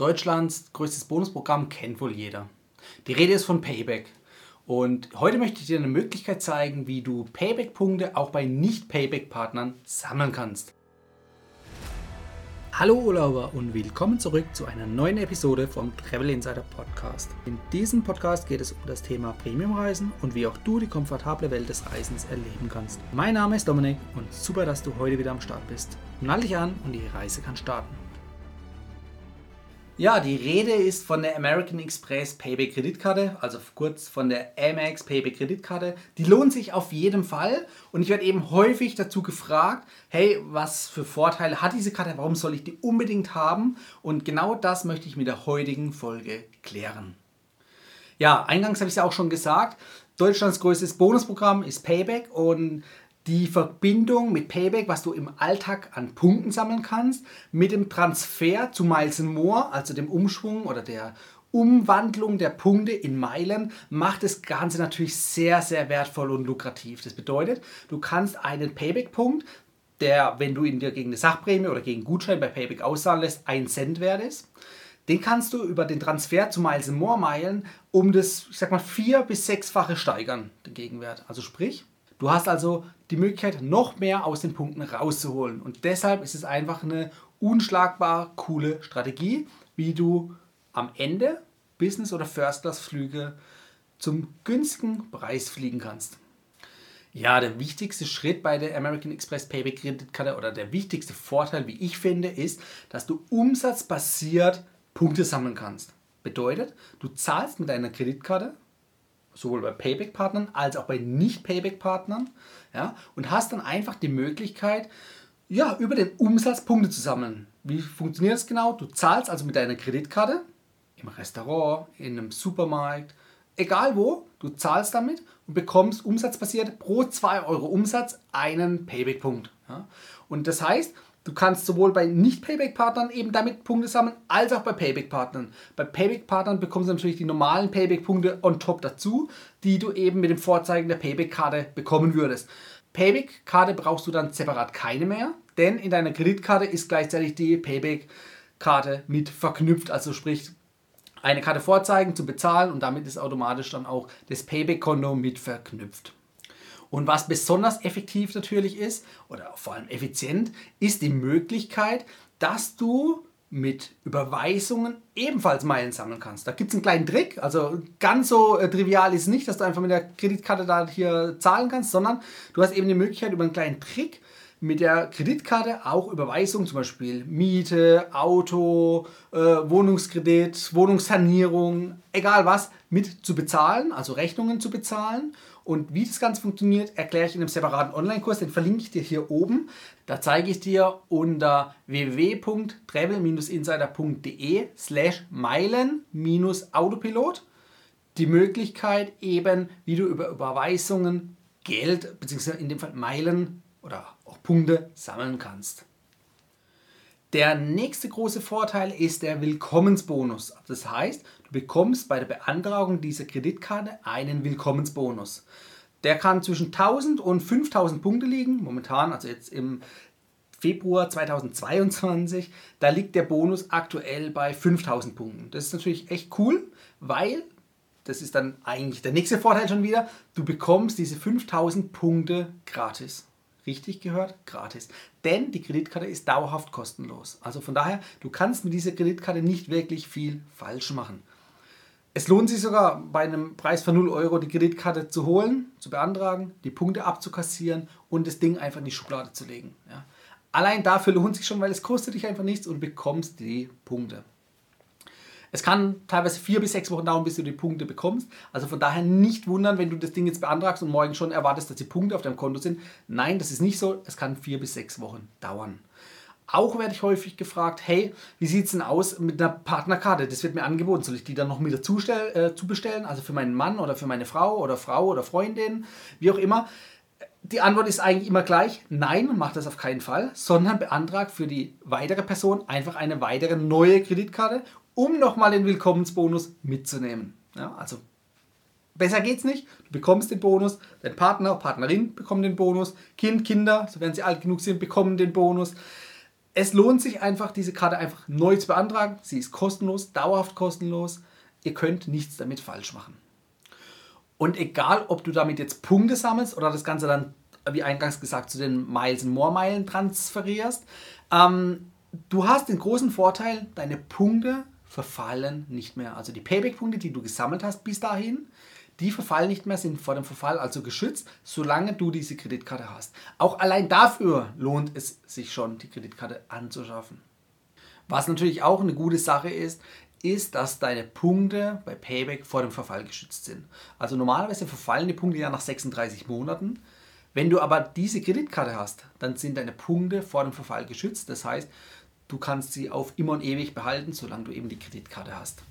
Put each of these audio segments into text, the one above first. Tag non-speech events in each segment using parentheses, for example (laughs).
Deutschlands größtes Bonusprogramm kennt wohl jeder. Die Rede ist von Payback. Und heute möchte ich dir eine Möglichkeit zeigen, wie du Payback-Punkte auch bei Nicht-Payback-Partnern sammeln kannst. Hallo Urlauber und willkommen zurück zu einer neuen Episode vom Travel Insider Podcast. In diesem Podcast geht es um das Thema Premiumreisen und wie auch du die komfortable Welt des Reisens erleben kannst. Mein Name ist Dominik und super, dass du heute wieder am Start bist. Nall dich an und die Reise kann starten. Ja, die Rede ist von der American Express Payback Kreditkarte, also kurz von der Amex Payback Kreditkarte. Die lohnt sich auf jeden Fall und ich werde eben häufig dazu gefragt, hey, was für Vorteile hat diese Karte, warum soll ich die unbedingt haben? Und genau das möchte ich mit der heutigen Folge klären. Ja, eingangs habe ich es ja auch schon gesagt, Deutschlands größtes Bonusprogramm ist Payback und die Verbindung mit Payback, was du im Alltag an Punkten sammeln kannst, mit dem Transfer zu Miles More, also dem Umschwung oder der Umwandlung der Punkte in Meilen macht das Ganze natürlich sehr, sehr wertvoll und lukrativ. Das bedeutet, du kannst einen Payback-Punkt, der, wenn du ihn dir gegen eine Sachprämie oder gegen Gutschein bei Payback auszahlen lässt, 1 Cent wert ist, den kannst du über den Transfer zu Miles More Meilen um das, ich sag mal, vier- bis sechsfache steigern, den Gegenwert. Also sprich, Du hast also die Möglichkeit, noch mehr aus den Punkten rauszuholen. Und deshalb ist es einfach eine unschlagbar coole Strategie, wie du am Ende Business- oder First-Class-Flüge zum günstigen Preis fliegen kannst. Ja, der wichtigste Schritt bei der American Express Payback Kreditkarte oder der wichtigste Vorteil, wie ich finde, ist, dass du umsatzbasiert Punkte sammeln kannst. Bedeutet, du zahlst mit deiner Kreditkarte sowohl bei Payback-Partnern als auch bei Nicht-Payback-Partnern. Ja, und hast dann einfach die Möglichkeit, ja, über den Umsatz Punkte zu sammeln. Wie funktioniert das genau? Du zahlst also mit deiner Kreditkarte im Restaurant, in einem Supermarkt, egal wo, du zahlst damit und bekommst umsatzbasiert pro 2 Euro Umsatz einen Payback-Punkt. Ja? Und das heißt, Du kannst sowohl bei Nicht-Payback-Partnern eben damit Punkte sammeln, als auch bei Payback-Partnern. Bei Payback-Partnern bekommst du natürlich die normalen Payback-Punkte on top dazu, die du eben mit dem Vorzeigen der Payback-Karte bekommen würdest. Payback-Karte brauchst du dann separat keine mehr, denn in deiner Kreditkarte ist gleichzeitig die Payback-Karte mit verknüpft. Also sprich, eine Karte vorzeigen zu bezahlen und damit ist automatisch dann auch das Payback-Konto mit verknüpft. Und was besonders effektiv natürlich ist, oder vor allem effizient, ist die Möglichkeit, dass du mit Überweisungen ebenfalls Meilen sammeln kannst. Da gibt es einen kleinen Trick. Also ganz so äh, trivial ist es nicht, dass du einfach mit der Kreditkarte da hier zahlen kannst, sondern du hast eben die Möglichkeit über einen kleinen Trick mit der Kreditkarte auch Überweisungen, zum Beispiel Miete, Auto, äh, Wohnungskredit, Wohnungssanierung, egal was, mit zu bezahlen, also Rechnungen zu bezahlen und wie das Ganze funktioniert, erkläre ich in einem separaten Online-Kurs, den verlinke ich dir hier oben. Da zeige ich dir unter www.travel-insider.de slash Meilen-Autopilot die Möglichkeit eben, wie du über Überweisungen Geld, beziehungsweise in dem Fall Meilen oder auch Punkte sammeln kannst. Der nächste große Vorteil ist der Willkommensbonus. Das heißt, du bekommst bei der Beantragung dieser Kreditkarte einen Willkommensbonus. Der kann zwischen 1000 und 5000 Punkte liegen. Momentan, also jetzt im Februar 2022, da liegt der Bonus aktuell bei 5000 Punkten. Das ist natürlich echt cool, weil, das ist dann eigentlich der nächste Vorteil schon wieder, du bekommst diese 5000 Punkte gratis richtig gehört, gratis. Denn die Kreditkarte ist dauerhaft kostenlos. Also von daher, du kannst mit dieser Kreditkarte nicht wirklich viel falsch machen. Es lohnt sich sogar bei einem Preis von 0 Euro die Kreditkarte zu holen, zu beantragen, die Punkte abzukassieren und das Ding einfach in die Schublade zu legen. Ja. Allein dafür lohnt sich schon, weil es kostet dich einfach nichts und bekommst die Punkte. Es kann teilweise vier bis sechs Wochen dauern, bis du die Punkte bekommst. Also von daher nicht wundern, wenn du das Ding jetzt beantragst und morgen schon erwartest, dass die Punkte auf deinem Konto sind. Nein, das ist nicht so. Es kann vier bis sechs Wochen dauern. Auch werde ich häufig gefragt, hey, wie sieht es denn aus mit einer Partnerkarte? Das wird mir angeboten. Soll ich die dann noch wieder zustell, äh, zubestellen? Also für meinen Mann oder für meine Frau oder Frau oder Freundin, wie auch immer. Die Antwort ist eigentlich immer gleich, nein, mach das auf keinen Fall, sondern beantrag für die weitere Person einfach eine weitere neue Kreditkarte um nochmal den Willkommensbonus mitzunehmen. Ja, also besser geht's nicht. Du bekommst den Bonus, dein Partner, Partnerin bekommt den Bonus, Kind, Kinder, sofern sie alt genug sind, bekommen den Bonus. es lohnt sich einfach, diese Karte einfach neu zu beantragen. Sie ist kostenlos, dauerhaft kostenlos. Ihr könnt nichts damit falsch machen. Und egal, ob du damit jetzt Punkte sammelst oder das Ganze dann, wie eingangs gesagt, zu den Miles More Meilen transferierst, ähm, du hast den großen Vorteil, deine Punkte verfallen nicht mehr. Also die Payback-Punkte, die du gesammelt hast bis dahin, die verfallen nicht mehr, sind vor dem Verfall also geschützt, solange du diese Kreditkarte hast. Auch allein dafür lohnt es sich schon, die Kreditkarte anzuschaffen. Was natürlich auch eine gute Sache ist, ist, dass deine Punkte bei Payback vor dem Verfall geschützt sind. Also normalerweise verfallen die Punkte ja nach 36 Monaten. Wenn du aber diese Kreditkarte hast, dann sind deine Punkte vor dem Verfall geschützt. Das heißt, du kannst sie auf immer und ewig behalten, solange du eben die Kreditkarte hast.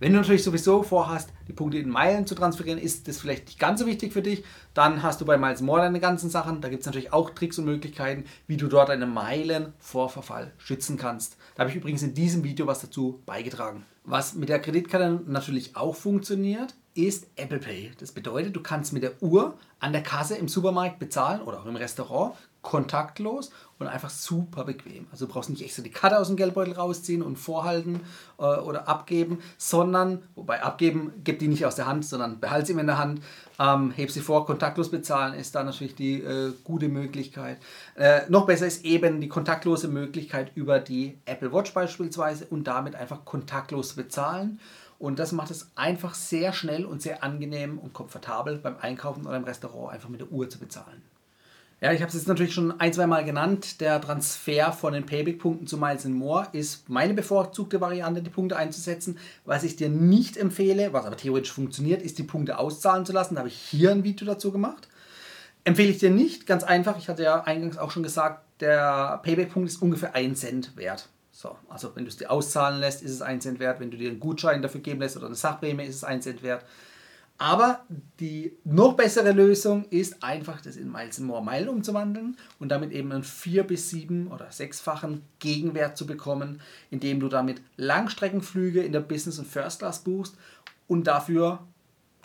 Wenn du natürlich sowieso vorhast, die Punkte in Meilen zu transferieren, ist das vielleicht nicht ganz so wichtig für dich. Dann hast du bei Miles More deine ganzen Sachen. Da gibt es natürlich auch Tricks und Möglichkeiten, wie du dort deine Meilen vor Verfall schützen kannst. Da habe ich übrigens in diesem Video was dazu beigetragen. Was mit der Kreditkarte natürlich auch funktioniert, ist Apple Pay. Das bedeutet, du kannst mit der Uhr an der Kasse im Supermarkt bezahlen oder auch im Restaurant kontaktlos und einfach super bequem. Also du brauchst nicht extra die Karte aus dem Geldbeutel rausziehen und vorhalten äh, oder abgeben, sondern, wobei abgeben, gib die nicht aus der Hand, sondern behalt sie in der Hand, ähm, heb sie vor, kontaktlos bezahlen ist da natürlich die äh, gute Möglichkeit. Äh, noch besser ist eben die kontaktlose Möglichkeit über die Apple Watch beispielsweise und damit einfach kontaktlos bezahlen. Und das macht es einfach sehr schnell und sehr angenehm und komfortabel beim Einkaufen oder im Restaurant einfach mit der Uhr zu bezahlen. Ja, ich habe es jetzt natürlich schon ein, zwei Mal genannt. Der Transfer von den Payback-Punkten zu Miles More ist meine bevorzugte Variante, die Punkte einzusetzen. Was ich dir nicht empfehle, was aber theoretisch funktioniert, ist die Punkte auszahlen zu lassen. Da habe ich hier ein Video dazu gemacht. Empfehle ich dir nicht, ganz einfach. Ich hatte ja eingangs auch schon gesagt, der Payback-Punkt ist ungefähr 1 Cent wert. So, also wenn du es dir auszahlen lässt, ist es 1 Cent wert. Wenn du dir einen Gutschein dafür geben lässt oder eine Sachprämie, ist es 1 Cent wert. Aber die noch bessere Lösung ist einfach, das in Miles More Mile umzuwandeln und damit eben einen vier- bis sieben- oder sechsfachen Gegenwert zu bekommen, indem du damit Langstreckenflüge in der Business- und First Class buchst und dafür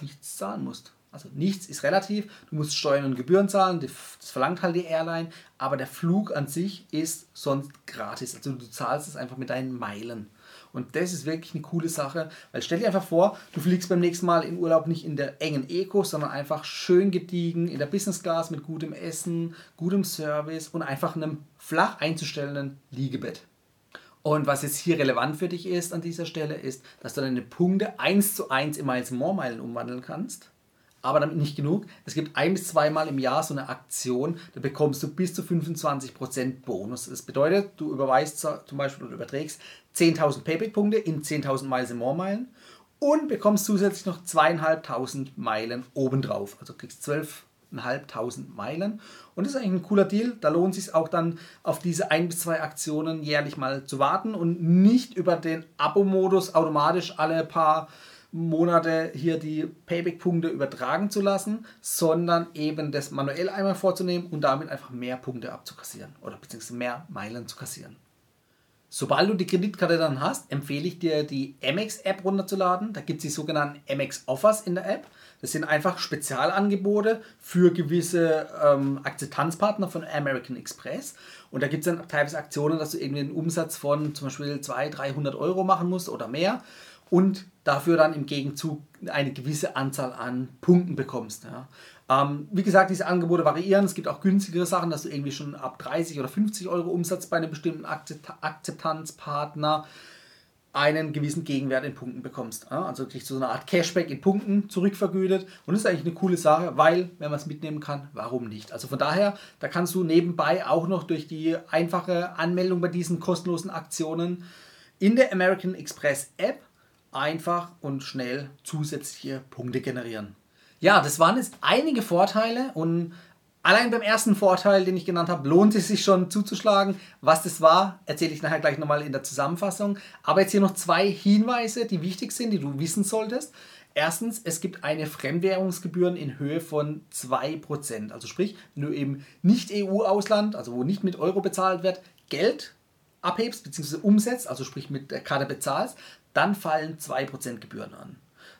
nichts zahlen musst. Also nichts ist relativ, du musst Steuern und Gebühren zahlen, das verlangt halt die Airline, aber der Flug an sich ist sonst gratis. Also du zahlst es einfach mit deinen Meilen. Und das ist wirklich eine coole Sache, weil stell dir einfach vor, du fliegst beim nächsten Mal in Urlaub nicht in der engen Eco, sondern einfach schön gediegen in der Business Class mit gutem Essen, gutem Service und einfach einem flach einzustellenden Liegebett. Und was jetzt hier relevant für dich ist an dieser Stelle, ist, dass du deine Punkte 1 zu 1 in Miles More Meilen umwandeln kannst aber damit nicht genug. Es gibt ein bis zweimal im Jahr so eine Aktion, da bekommst du bis zu 25% Bonus. Das bedeutet, du überweist zum Beispiel oder überträgst 10.000 Payback-Punkte in 10.000 Miles in More Meilen und bekommst zusätzlich noch 2.500 Meilen obendrauf. Also kriegst 12.500 Meilen. Und das ist eigentlich ein cooler Deal. Da lohnt es sich auch dann auf diese ein bis zwei Aktionen jährlich mal zu warten und nicht über den Abo-Modus automatisch alle paar Monate hier die Payback-Punkte übertragen zu lassen, sondern eben das manuell einmal vorzunehmen und damit einfach mehr Punkte abzukassieren oder beziehungsweise mehr Meilen zu kassieren. Sobald du die Kreditkarte dann hast, empfehle ich dir die Amex-App runterzuladen. Da gibt es die sogenannten Amex-Offers in der App. Das sind einfach Spezialangebote für gewisse ähm, Akzeptanzpartner von American Express. Und da gibt es dann teilweise Aktionen, dass du irgendwie einen Umsatz von zum Beispiel 200, 300 Euro machen musst oder mehr und dafür dann im Gegenzug eine gewisse Anzahl an Punkten bekommst. Ja. Ähm, wie gesagt, diese Angebote variieren. Es gibt auch günstigere Sachen, dass du irgendwie schon ab 30 oder 50 Euro Umsatz bei einem bestimmten Akzeptanzpartner einen gewissen Gegenwert in Punkten bekommst. Also kriegst du so eine Art Cashback in Punkten zurückvergütet. Und das ist eigentlich eine coole Sache, weil, wenn man es mitnehmen kann, warum nicht? Also von daher, da kannst du nebenbei auch noch durch die einfache Anmeldung bei diesen kostenlosen Aktionen in der American Express App einfach und schnell zusätzliche Punkte generieren. Ja, das waren jetzt einige Vorteile und allein beim ersten Vorteil, den ich genannt habe, lohnt es sich schon zuzuschlagen. Was das war, erzähle ich nachher gleich nochmal in der Zusammenfassung. Aber jetzt hier noch zwei Hinweise, die wichtig sind, die du wissen solltest. Erstens, es gibt eine Fremdwährungsgebühren in Höhe von 2%. Also sprich, wenn du eben nicht EU-Ausland, also wo nicht mit Euro bezahlt wird, Geld abhebst bzw. umsetzt, also sprich mit der Karte bezahlst, dann fallen 2% Gebühren an.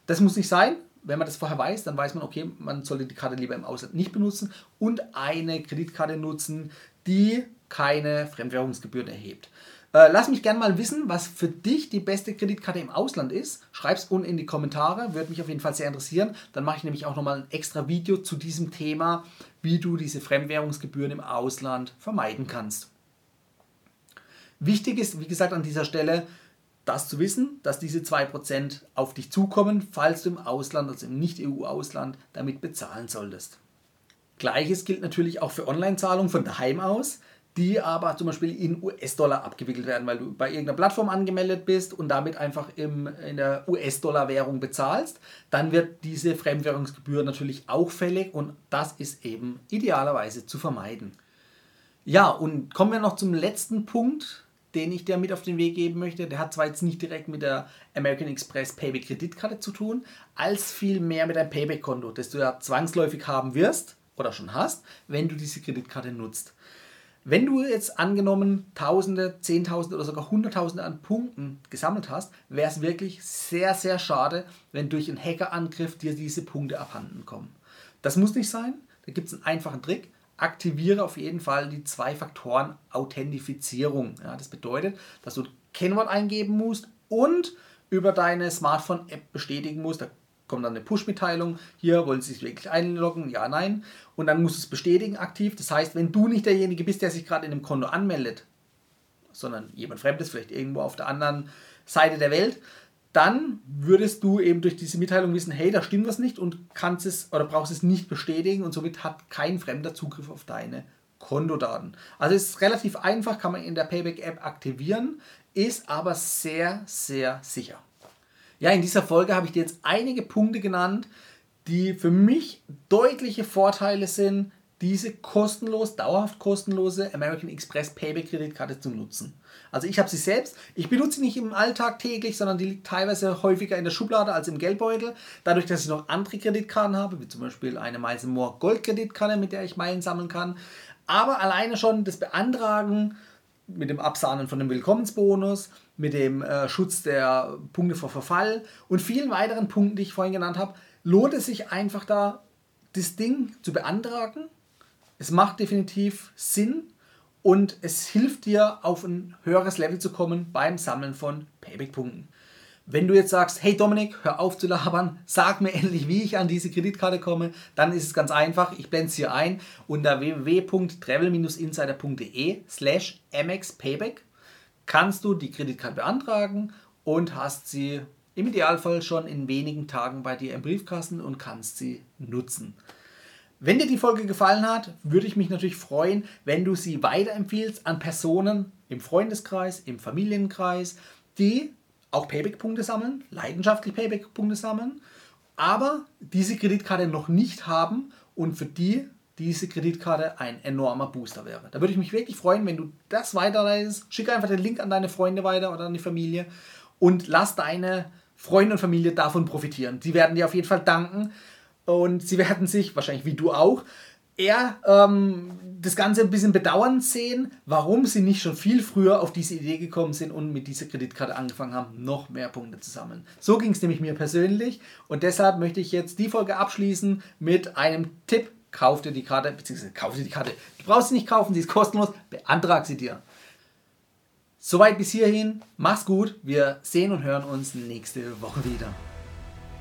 Das muss nicht sein. Wenn man das vorher weiß, dann weiß man, okay, man sollte die Karte lieber im Ausland nicht benutzen und eine Kreditkarte nutzen, die keine Fremdwährungsgebühren erhebt. Äh, lass mich gerne mal wissen, was für dich die beste Kreditkarte im Ausland ist. Schreib es unten in die Kommentare, würde mich auf jeden Fall sehr interessieren. Dann mache ich nämlich auch nochmal ein extra Video zu diesem Thema, wie du diese Fremdwährungsgebühren im Ausland vermeiden kannst. Wichtig ist, wie gesagt, an dieser Stelle, das zu wissen, dass diese 2% auf dich zukommen, falls du im Ausland, also im Nicht-EU-Ausland, damit bezahlen solltest. Gleiches gilt natürlich auch für Online-Zahlungen von daheim aus die aber zum Beispiel in US-Dollar abgewickelt werden, weil du bei irgendeiner Plattform angemeldet bist und damit einfach im, in der US-Dollar-Währung bezahlst, dann wird diese Fremdwährungsgebühr natürlich auch fällig und das ist eben idealerweise zu vermeiden. Ja, und kommen wir noch zum letzten Punkt, den ich dir mit auf den Weg geben möchte. Der hat zwar jetzt nicht direkt mit der American Express Payback Kreditkarte zu tun, als vielmehr mit einem Payback-Konto, das du ja zwangsläufig haben wirst oder schon hast, wenn du diese Kreditkarte nutzt. Wenn du jetzt angenommen Tausende, Zehntausende oder sogar Hunderttausende an Punkten gesammelt hast, wäre es wirklich sehr, sehr schade, wenn durch einen Hackerangriff dir diese Punkte abhanden kommen. Das muss nicht sein. Da gibt es einen einfachen Trick. Aktiviere auf jeden Fall die Zwei-Faktoren-Authentifizierung. Ja, das bedeutet, dass du ein Kennwort eingeben musst und über deine Smartphone-App bestätigen musst. Da kommt dann eine Push-Mitteilung, hier wollen Sie sich wirklich einloggen, ja, nein. Und dann musst du es bestätigen aktiv. Das heißt, wenn du nicht derjenige bist, der sich gerade in dem Konto anmeldet, sondern jemand Fremdes, vielleicht irgendwo auf der anderen Seite der Welt, dann würdest du eben durch diese Mitteilung wissen, hey, da stimmt was nicht und kannst es oder brauchst es nicht bestätigen und somit hat kein Fremder Zugriff auf deine Kontodaten. Also es ist relativ einfach, kann man in der Payback-App aktivieren, ist aber sehr, sehr sicher. Ja, in dieser Folge habe ich dir jetzt einige Punkte genannt, die für mich deutliche Vorteile sind, diese kostenlos, dauerhaft kostenlose American Express Payback Kreditkarte zu nutzen. Also ich habe sie selbst, ich benutze sie nicht im Alltag täglich, sondern die liegt teilweise häufiger in der Schublade als im Geldbeutel. Dadurch, dass ich noch andere Kreditkarten habe, wie zum Beispiel eine Miles More Gold Kreditkarte, mit der ich Meilen sammeln kann. Aber alleine schon das Beantragen mit dem Absahnen von dem Willkommensbonus, mit dem äh, Schutz der Punkte vor Verfall und vielen weiteren Punkten, die ich vorhin genannt habe, lohnt es sich einfach da, das Ding zu beantragen. Es macht definitiv Sinn und es hilft dir, auf ein höheres Level zu kommen beim Sammeln von Payback-Punkten. Wenn du jetzt sagst, hey Dominik, hör auf zu labern, sag mir (laughs) endlich, wie ich an diese Kreditkarte komme, dann ist es ganz einfach. Ich blende es hier ein unter www.travel-insider.de slash mxpayback kannst du die Kreditkarte beantragen und hast sie im Idealfall schon in wenigen Tagen bei dir im Briefkasten und kannst sie nutzen. Wenn dir die Folge gefallen hat, würde ich mich natürlich freuen, wenn du sie weiterempfiehlst an Personen im Freundeskreis, im Familienkreis, die auch Payback-Punkte sammeln, leidenschaftlich Payback-Punkte sammeln, aber diese Kreditkarte noch nicht haben und für die diese Kreditkarte ein enormer Booster wäre. Da würde ich mich wirklich freuen, wenn du das weiterleitest. Schicke einfach den Link an deine Freunde weiter oder an die Familie und lass deine Freunde und Familie davon profitieren. Sie werden dir auf jeden Fall danken und sie werden sich, wahrscheinlich wie du auch, eher ähm, das Ganze ein bisschen bedauernd sehen, warum sie nicht schon viel früher auf diese Idee gekommen sind und mit dieser Kreditkarte angefangen haben, noch mehr Punkte zu sammeln. So ging es nämlich mir persönlich und deshalb möchte ich jetzt die Folge abschließen mit einem Tipp. Kauf dir die Karte, beziehungsweise kauf dir die Karte. Du brauchst sie nicht kaufen, sie ist kostenlos, beantrag sie dir. Soweit bis hierhin, mach's gut, wir sehen und hören uns nächste Woche wieder.